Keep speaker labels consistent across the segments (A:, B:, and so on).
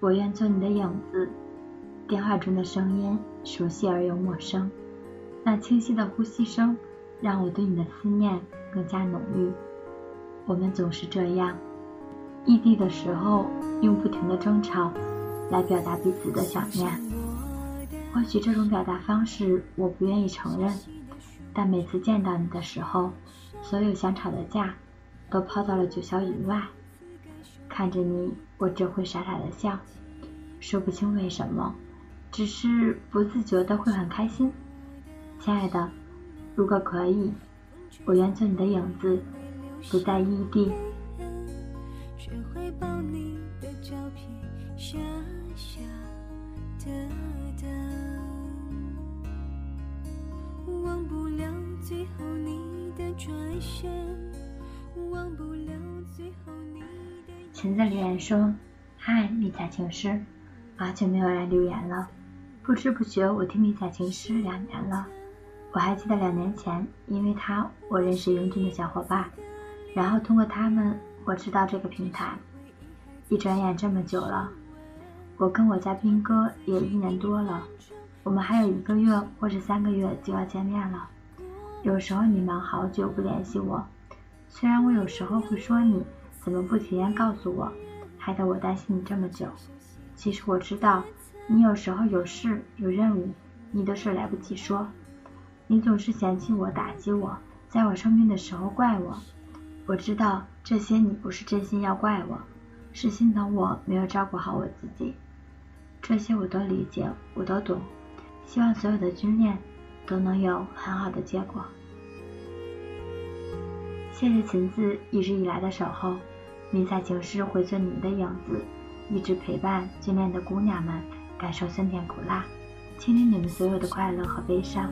A: 我愿做你的影子。电话中的声音熟悉而又陌生，那清晰的呼吸声让我对你的思念更加浓郁。我们总是这样，异地的时候用不停的争吵来表达彼此的想念。或许这种表达方式我不愿意承认，但每次见到你的时候，所有想吵的架都抛到了九霄云外。看着你，我只会傻傻的笑，说不清为什么，只是不自觉的会很开心。亲爱的，如果可以，我愿做你的影子，不在异地。忘不了最后你的转身，忘不了最后你的。裙子留言说：“嗨，迷彩情诗，好久没有来留言了。不知不觉，我听迷彩情诗两年了。我还记得两年前，因为他，我认识英俊的小伙伴，然后通过他们，我知道这个平台。一转眼这么久了，我跟我家兵哥也一年多了。我们还有一个月或者三个月就要见面了。有时候你忙好久不联系我，虽然我有时候会说你。”怎么不提前告诉我，害得我担心你这么久？其实我知道，你有时候有事有任务，你都是来不及说。你总是嫌弃我、打击我，在我生病的时候怪我。我知道这些，你不是真心要怪我，是心疼我没有照顾好我自己。这些我都理解，我都懂。希望所有的军恋都能有很好的结果。谢谢琴子一直以来的守候。迷彩情诗会做你们的影子，一直陪伴眷恋的姑娘们，感受酸甜苦辣，倾听你们所有的快乐和悲伤。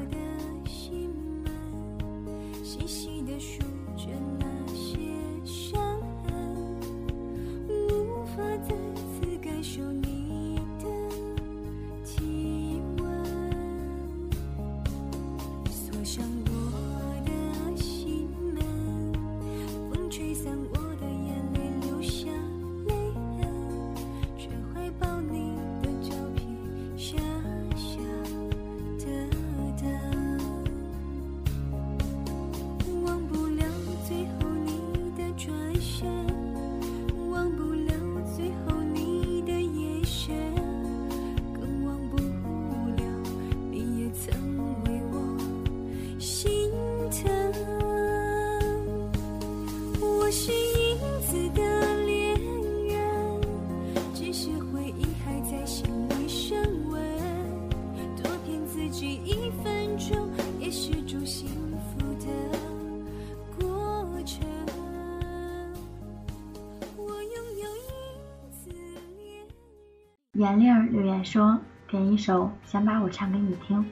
A: 说：“点一首，想把我唱给你听。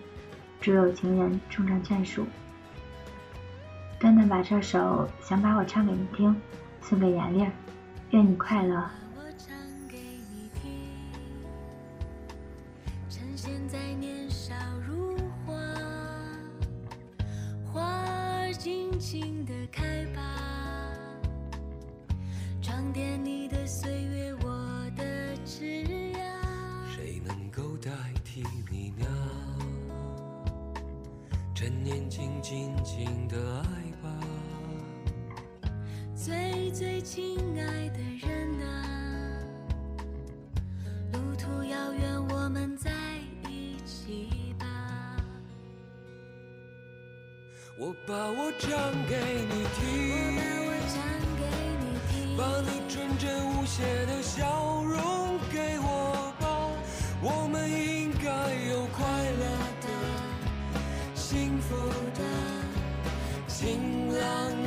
A: 祝有情人终成眷属。”端端把这首《想把我唱给你听》送给闫丽儿，愿你快乐。
B: 静静的爱吧，最最亲爱的人啊，路途遥远，我们在一起吧。我把我唱给你听，把你纯真无邪的笑容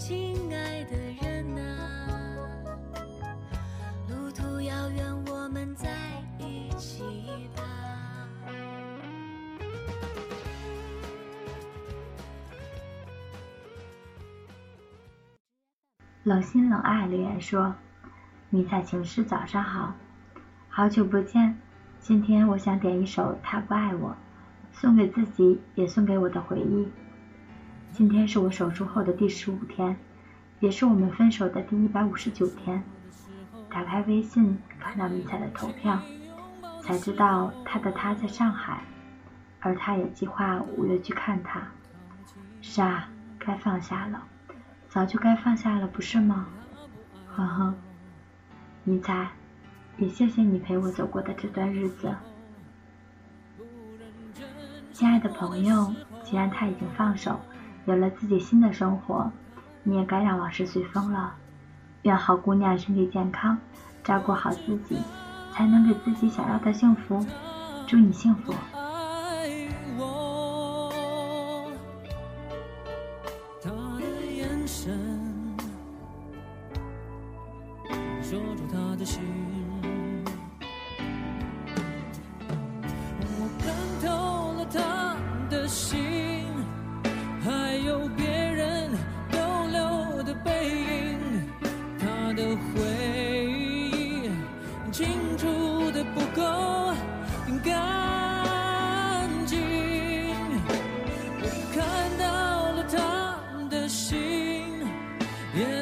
B: 亲爱的人呐路途遥远我们在一起吧。
C: 冷心冷爱留言说迷彩情诗早上好好久不见今天我想点一首他不爱我送给自己也送给我的回忆。今天是我手术后的第十五天，也是我们分手的第一百五十九天。打开微信，看到迷彩的投票，才知道他的他在上海，而他也计划五月去看他。是啊，该放下了。”早就该放下了，不是吗？呵呵，迷彩，也谢谢你陪我走过的这段日子。亲爱的朋友，既然他已经放手，有了自己新的生活，你也该让往事随风了。愿好姑娘身体健康，照顾好自己，才能给自己想要的幸福。祝你幸福。
D: 他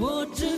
D: 我知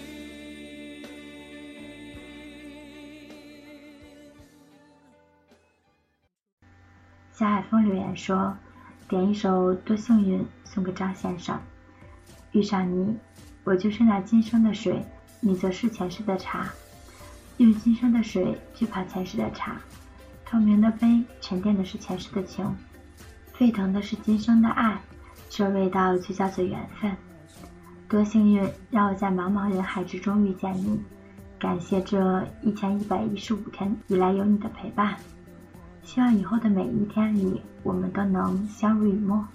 C: 夏海峰留言说：“点一首《多幸运》送给张先生。遇上你，我就是那今生的水，你则是前世的茶。”用今生的水去泡前世的茶，透明的杯沉淀的是前世的情，沸腾的是今生的爱，这味道就叫做缘分。多幸运，让我在茫茫人海之中遇见你，感谢这一千一百一十五天以来有你的陪伴。希望以后的每一天里，我们都能相濡以沫。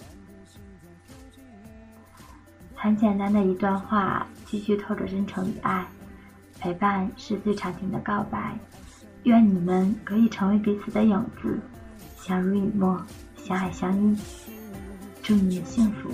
C: 很简单的一段话，继续透着真诚与爱。陪伴是最长情的告白，愿你们可以成为彼此的影子，相濡以沫，相爱相依，祝你们幸福。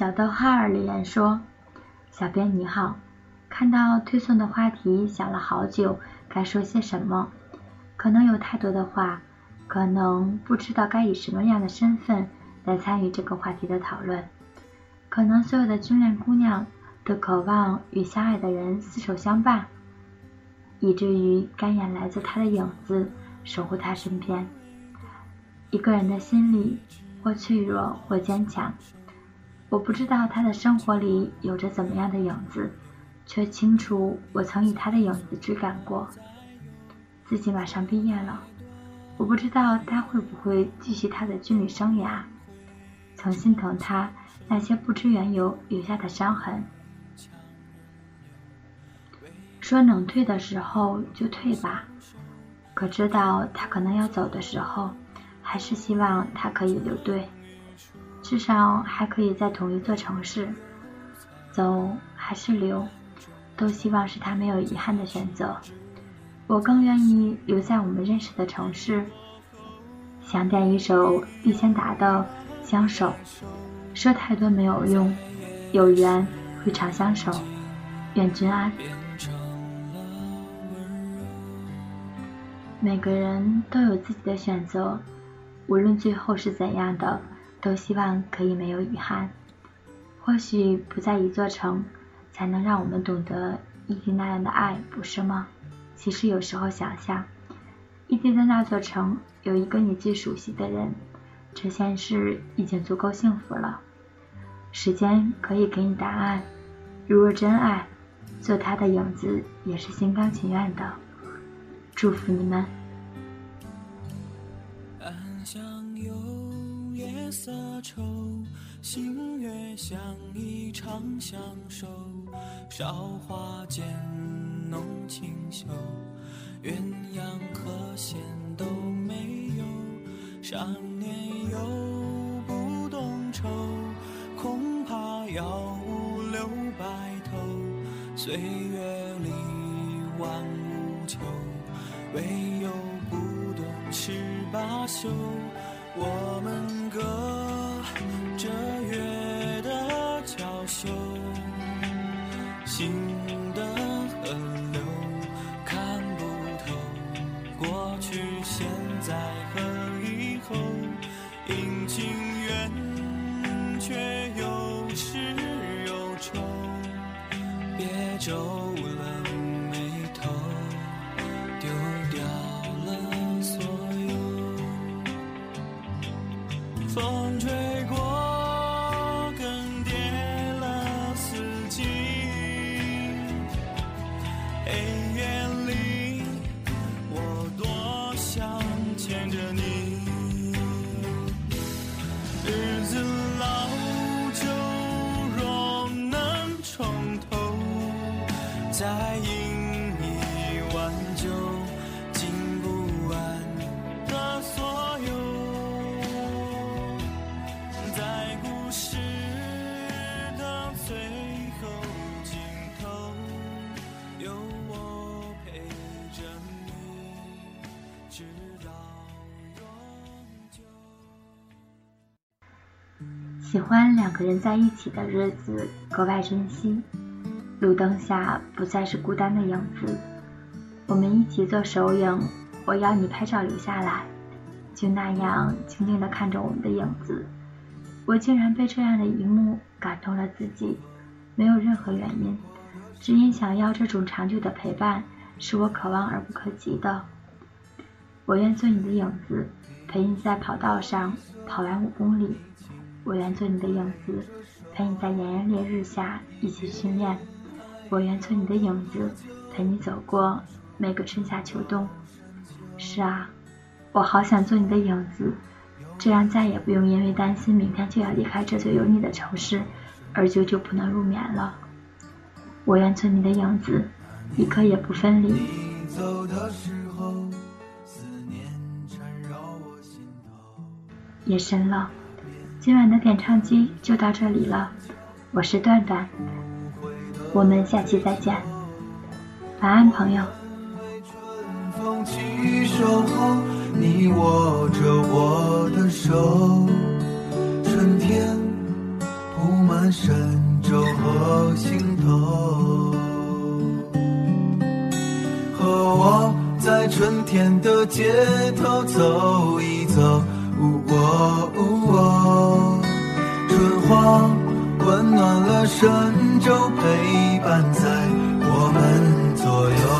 C: 小逗号儿留言说：“小编你好，看到推送的话题，想了好久该说些什么，可能有太多的话，可能不知道该以什么样的身份来参与这个话题的讨论，可能所有的军恋姑娘都渴望与相爱的人厮守相伴，以至于甘愿来做他的影子，守护他身边。一个人的心里，或脆弱，或坚强。”我不知道他的生活里有着怎么样的影子，却清楚我曾以他的影子追赶过。自己马上毕业了，我不知道他会不会继续他的军旅生涯。曾心疼他那些不知缘由留下的伤痕，说能退的时候就退吧。可知道他可能要走的时候，还是希望他可以留队。至少还可以在同一座城市，走还是留，都希望是他没有遗憾的选择。我更愿意留在我们认识的城市。想点一首毕先达的《相守》，说太多没有用，有缘会长相守。愿君安。每个人都有自己的选择，无论最后是怎样的。都希望可以没有遗憾。或许不在一座城，才能让我们懂得异地那样的爱，不是吗？其实有时候想想，异地的那座城有一个你最熟悉的人，这件事已经足够幸福了。时间可以给你答案。如若真爱，做他的影子也是心甘情愿的。祝福你们。
E: 色愁，星月像一场相守。韶华渐浓清秀，鸳鸯和弦都没有。少年又不懂愁，恐怕要五留白头。岁月里万物求，唯有不懂十八宿。我们隔着
C: 喜欢两个人在一起的日子，格外珍惜。路灯下不再是孤单的影子，我们一起做手影，我要你拍照留下来，就那样静静地看着我们的影子。我竟然被这样的一幕感动了自己，没有任何原因，只因想要这种长久的陪伴，是我可望而不可及的。我愿做你的影子，陪你在跑道上跑完五公里。我愿做你的影子，陪你在炎炎烈日下一起训练。我愿做你的影子，陪你走过每个春夏秋冬。是啊，我好想做你的影子，这样再也不用因为担心明天就要离开这座有你的城市而久久不能入眠了。我愿做你的影子，一刻也不分离。夜深了。今晚的点唱机就到这里了，我是段段，我们下期再见，晚安，朋友。
E: 你握着我的手，春天铺满
F: 神州和心头。和我在春天的街头走一走，春花温暖了神州，陪伴在我们左右。